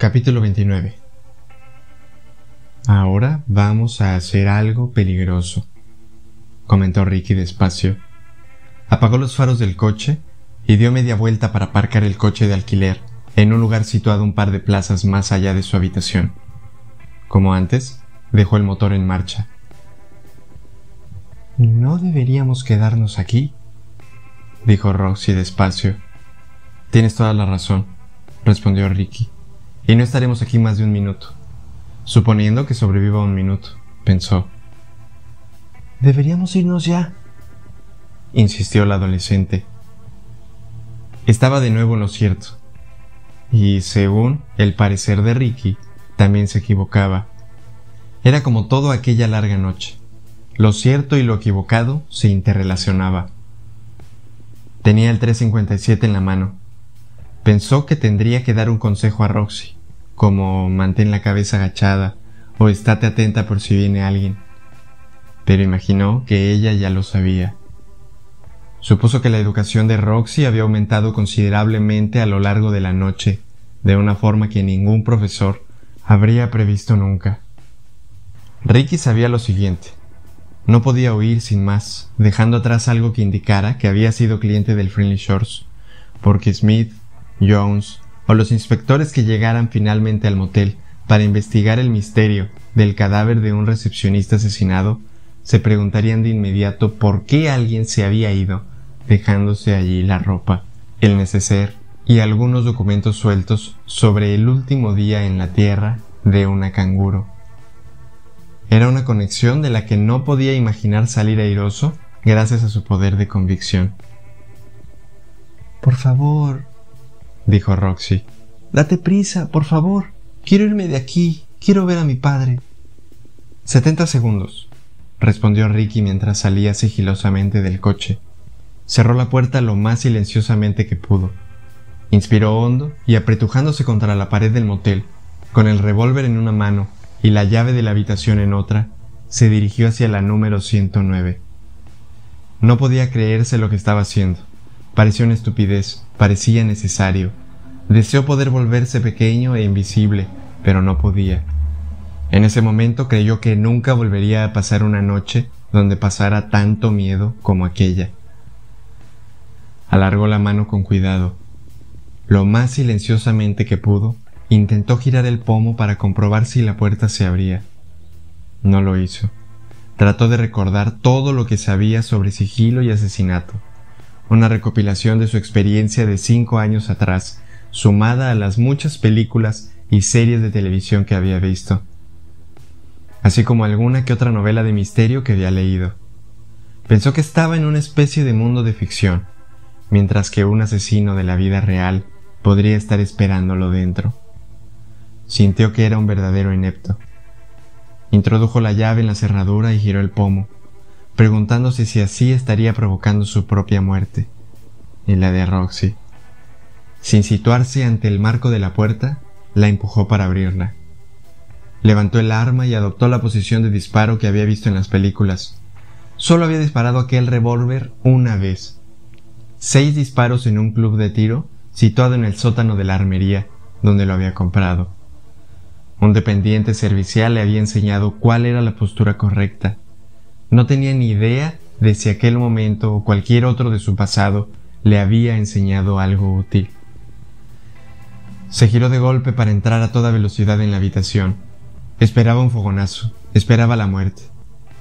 Capítulo 29 Ahora vamos a hacer algo peligroso, comentó Ricky despacio. Apagó los faros del coche y dio media vuelta para aparcar el coche de alquiler en un lugar situado un par de plazas más allá de su habitación. Como antes, dejó el motor en marcha. ¿No deberíamos quedarnos aquí? dijo Roxy despacio. Tienes toda la razón, respondió Ricky. Y no estaremos aquí más de un minuto. Suponiendo que sobreviva un minuto, pensó. Deberíamos irnos ya, insistió la adolescente. Estaba de nuevo en lo cierto. Y según el parecer de Ricky, también se equivocaba. Era como todo aquella larga noche. Lo cierto y lo equivocado se interrelacionaba. Tenía el 357 en la mano. Pensó que tendría que dar un consejo a Roxy, como mantén la cabeza agachada o estate atenta por si viene alguien. Pero imaginó que ella ya lo sabía. Supuso que la educación de Roxy había aumentado considerablemente a lo largo de la noche, de una forma que ningún profesor habría previsto nunca. Ricky sabía lo siguiente. No podía huir sin más, dejando atrás algo que indicara que había sido cliente del Friendly Shores, porque Smith, Jones o los inspectores que llegaran finalmente al motel para investigar el misterio del cadáver de un recepcionista asesinado se preguntarían de inmediato por qué alguien se había ido, dejándose allí la ropa, el neceser y algunos documentos sueltos sobre el último día en la tierra de una canguro. Era una conexión de la que no podía imaginar salir airoso gracias a su poder de convicción. Por favor, dijo Roxy. Date prisa, por favor. Quiero irme de aquí. Quiero ver a mi padre. Setenta segundos, respondió Ricky mientras salía sigilosamente del coche. Cerró la puerta lo más silenciosamente que pudo. Inspiró hondo y apretujándose contra la pared del motel, con el revólver en una mano y la llave de la habitación en otra, se dirigió hacia la número 109. No podía creerse lo que estaba haciendo. Parecía una estupidez, parecía necesario. Deseó poder volverse pequeño e invisible, pero no podía. En ese momento creyó que nunca volvería a pasar una noche donde pasara tanto miedo como aquella. Alargó la mano con cuidado. Lo más silenciosamente que pudo, intentó girar el pomo para comprobar si la puerta se abría. No lo hizo. Trató de recordar todo lo que sabía sobre sigilo y asesinato, una recopilación de su experiencia de cinco años atrás, sumada a las muchas películas y series de televisión que había visto, así como alguna que otra novela de misterio que había leído. Pensó que estaba en una especie de mundo de ficción, mientras que un asesino de la vida real podría estar esperándolo dentro. Sintió que era un verdadero inepto. Introdujo la llave en la cerradura y giró el pomo, preguntándose si así estaría provocando su propia muerte y la de Roxy. Sin situarse ante el marco de la puerta, la empujó para abrirla. Levantó el arma y adoptó la posición de disparo que había visto en las películas. Solo había disparado aquel revólver una vez. Seis disparos en un club de tiro situado en el sótano de la armería donde lo había comprado. Un dependiente servicial le había enseñado cuál era la postura correcta. No tenía ni idea de si aquel momento o cualquier otro de su pasado le había enseñado algo útil. Se giró de golpe para entrar a toda velocidad en la habitación. Esperaba un fogonazo, esperaba la muerte,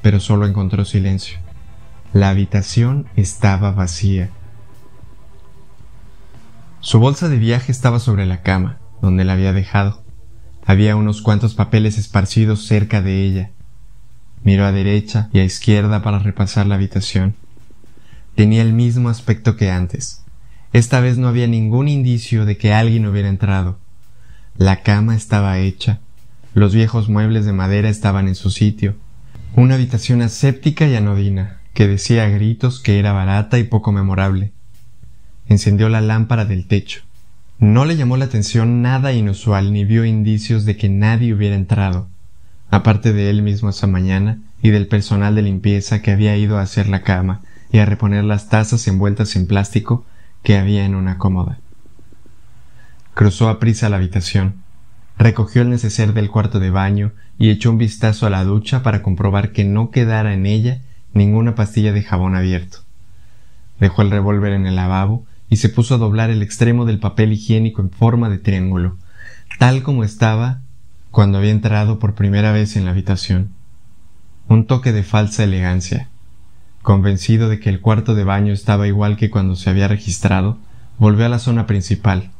pero solo encontró silencio. La habitación estaba vacía. Su bolsa de viaje estaba sobre la cama, donde la había dejado. Había unos cuantos papeles esparcidos cerca de ella. Miró a derecha y a izquierda para repasar la habitación. Tenía el mismo aspecto que antes. Esta vez no había ningún indicio de que alguien hubiera entrado. La cama estaba hecha, los viejos muebles de madera estaban en su sitio, una habitación aséptica y anodina, que decía a gritos que era barata y poco memorable encendió la lámpara del techo. No le llamó la atención nada inusual ni vio indicios de que nadie hubiera entrado, aparte de él mismo esa mañana y del personal de limpieza que había ido a hacer la cama y a reponer las tazas envueltas en plástico que había en una cómoda. Cruzó a prisa la habitación. recogió el neceser del cuarto de baño y echó un vistazo a la ducha para comprobar que no quedara en ella ninguna pastilla de jabón abierto. Dejó el revólver en el lavabo y se puso a doblar el extremo del papel higiénico en forma de triángulo, tal como estaba cuando había entrado por primera vez en la habitación. Un toque de falsa elegancia. Convencido de que el cuarto de baño estaba igual que cuando se había registrado, volvió a la zona principal.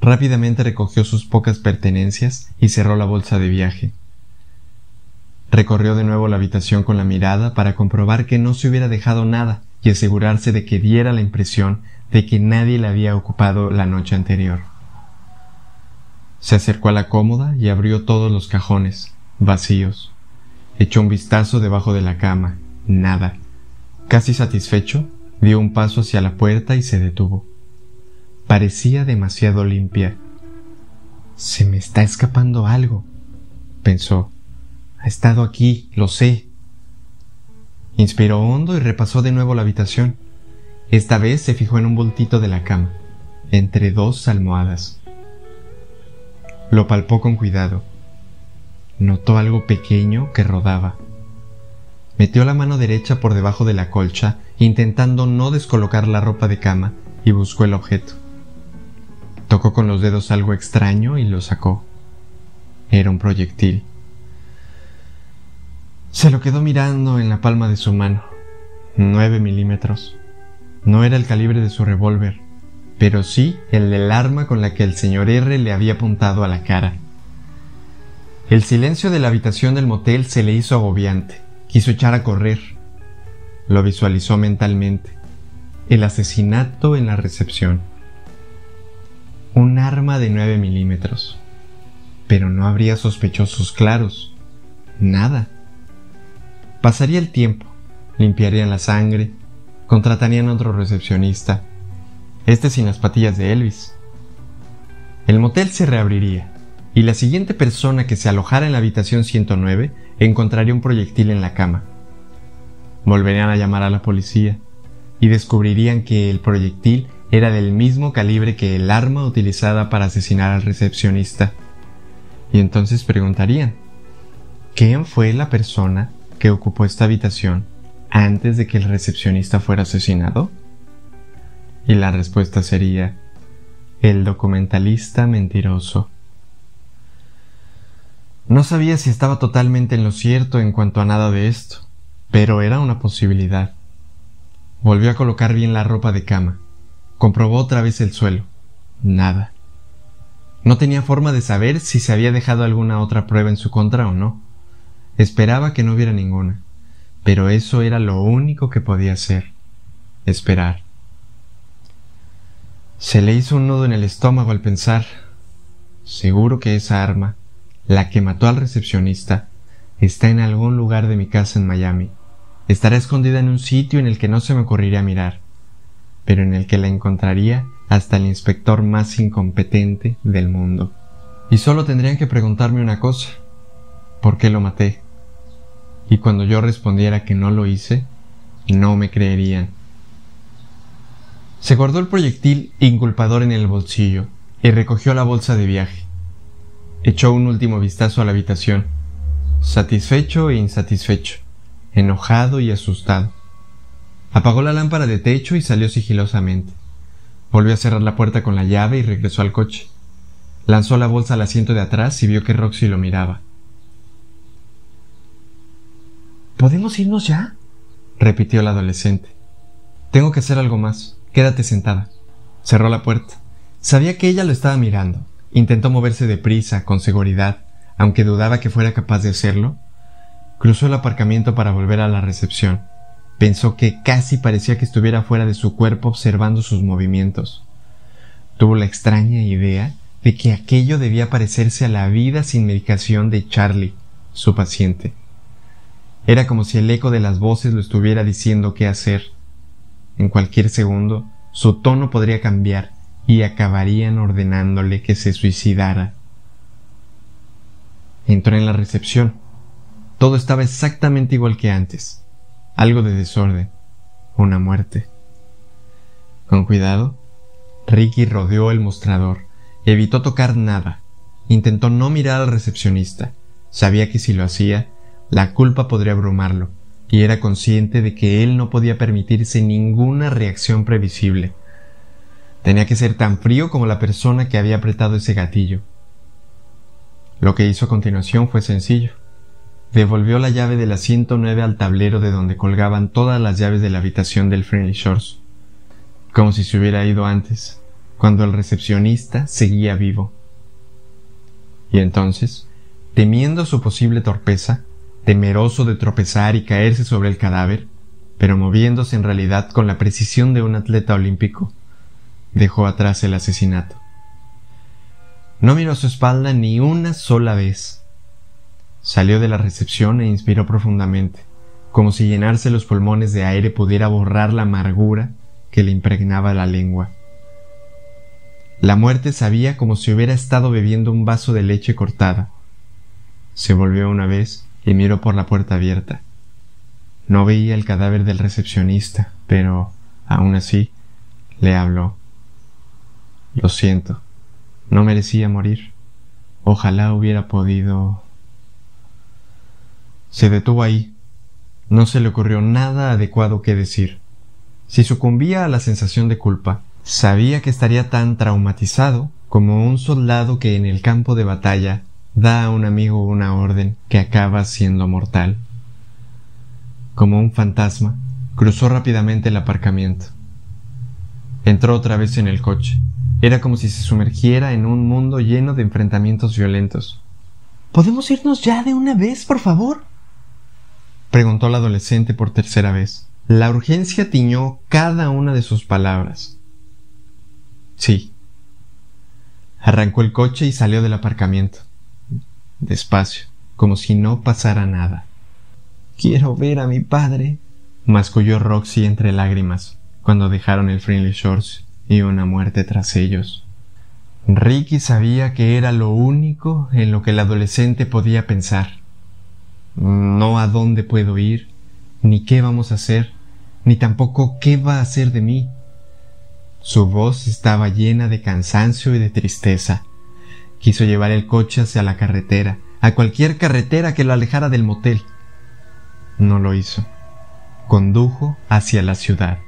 Rápidamente recogió sus pocas pertenencias y cerró la bolsa de viaje. Recorrió de nuevo la habitación con la mirada para comprobar que no se hubiera dejado nada y asegurarse de que diera la impresión de que nadie la había ocupado la noche anterior. Se acercó a la cómoda y abrió todos los cajones, vacíos. Echó un vistazo debajo de la cama, nada. Casi satisfecho, dio un paso hacia la puerta y se detuvo. Parecía demasiado limpia. Se me está escapando algo, pensó. Ha estado aquí, lo sé. Inspiró hondo y repasó de nuevo la habitación. Esta vez se fijó en un bultito de la cama, entre dos almohadas. Lo palpó con cuidado. Notó algo pequeño que rodaba. Metió la mano derecha por debajo de la colcha, intentando no descolocar la ropa de cama, y buscó el objeto. Tocó con los dedos algo extraño y lo sacó. Era un proyectil. Se lo quedó mirando en la palma de su mano. Nueve milímetros. No era el calibre de su revólver, pero sí el del arma con la que el señor R le había apuntado a la cara. El silencio de la habitación del motel se le hizo agobiante. Quiso echar a correr. Lo visualizó mentalmente. El asesinato en la recepción. Un arma de nueve milímetros. Pero no habría sospechosos claros. Nada. Pasaría el tiempo, limpiarían la sangre, contratarían a otro recepcionista, este sin las patillas de Elvis. El motel se reabriría, y la siguiente persona que se alojara en la habitación 109 encontraría un proyectil en la cama. Volverían a llamar a la policía, y descubrirían que el proyectil era del mismo calibre que el arma utilizada para asesinar al recepcionista. Y entonces preguntarían, ¿quién fue la persona que ocupó esta habitación antes de que el recepcionista fuera asesinado? Y la respuesta sería, el documentalista mentiroso. No sabía si estaba totalmente en lo cierto en cuanto a nada de esto, pero era una posibilidad. Volvió a colocar bien la ropa de cama. Comprobó otra vez el suelo. Nada. No tenía forma de saber si se había dejado alguna otra prueba en su contra o no. Esperaba que no hubiera ninguna, pero eso era lo único que podía hacer, esperar. Se le hizo un nudo en el estómago al pensar, seguro que esa arma, la que mató al recepcionista, está en algún lugar de mi casa en Miami. Estará escondida en un sitio en el que no se me ocurriría mirar, pero en el que la encontraría hasta el inspector más incompetente del mundo. Y solo tendrían que preguntarme una cosa. ¿Por qué lo maté? y cuando yo respondiera que no lo hice, no me creerían. Se guardó el proyectil inculpador en el bolsillo y recogió la bolsa de viaje. Echó un último vistazo a la habitación, satisfecho e insatisfecho, enojado y asustado. Apagó la lámpara de techo y salió sigilosamente. Volvió a cerrar la puerta con la llave y regresó al coche. Lanzó la bolsa al asiento de atrás y vio que Roxy lo miraba. ¿Podemos irnos ya? repitió el adolescente. Tengo que hacer algo más. Quédate sentada. Cerró la puerta. Sabía que ella lo estaba mirando. Intentó moverse deprisa, con seguridad, aunque dudaba que fuera capaz de hacerlo. Cruzó el aparcamiento para volver a la recepción. Pensó que casi parecía que estuviera fuera de su cuerpo observando sus movimientos. Tuvo la extraña idea de que aquello debía parecerse a la vida sin medicación de Charlie, su paciente. Era como si el eco de las voces lo estuviera diciendo qué hacer. En cualquier segundo, su tono podría cambiar y acabarían ordenándole que se suicidara. Entró en la recepción. Todo estaba exactamente igual que antes. Algo de desorden. Una muerte. Con cuidado, Ricky rodeó el mostrador. Evitó tocar nada. intentó no mirar al recepcionista. Sabía que si lo hacía, la culpa podría abrumarlo, y era consciente de que él no podía permitirse ninguna reacción previsible. Tenía que ser tan frío como la persona que había apretado ese gatillo. Lo que hizo a continuación fue sencillo. Devolvió la llave de la 109 al tablero de donde colgaban todas las llaves de la habitación del Friendly Shores, como si se hubiera ido antes, cuando el recepcionista seguía vivo. Y entonces, temiendo su posible torpeza, temeroso de tropezar y caerse sobre el cadáver, pero moviéndose en realidad con la precisión de un atleta olímpico, dejó atrás el asesinato. No miró su espalda ni una sola vez. Salió de la recepción e inspiró profundamente, como si llenarse los pulmones de aire pudiera borrar la amargura que le impregnaba la lengua. La muerte sabía como si hubiera estado bebiendo un vaso de leche cortada. Se volvió una vez y miró por la puerta abierta. No veía el cadáver del recepcionista, pero, aún así, le habló. Lo siento. No merecía morir. Ojalá hubiera podido. Se detuvo ahí. No se le ocurrió nada adecuado que decir. Si sucumbía a la sensación de culpa, sabía que estaría tan traumatizado como un soldado que en el campo de batalla da a un amigo una orden que acaba siendo mortal. Como un fantasma, cruzó rápidamente el aparcamiento. Entró otra vez en el coche. Era como si se sumergiera en un mundo lleno de enfrentamientos violentos. ¿Podemos irnos ya de una vez, por favor? preguntó la adolescente por tercera vez. La urgencia tiñó cada una de sus palabras. Sí. Arrancó el coche y salió del aparcamiento. Despacio, como si no pasara nada. Quiero ver a mi padre, masculló Roxy entre lágrimas cuando dejaron el Friendly Shores y una muerte tras ellos. Ricky sabía que era lo único en lo que el adolescente podía pensar. No a dónde puedo ir, ni qué vamos a hacer, ni tampoco qué va a hacer de mí. Su voz estaba llena de cansancio y de tristeza. Quiso llevar el coche hacia la carretera, a cualquier carretera que lo alejara del motel. No lo hizo. Condujo hacia la ciudad.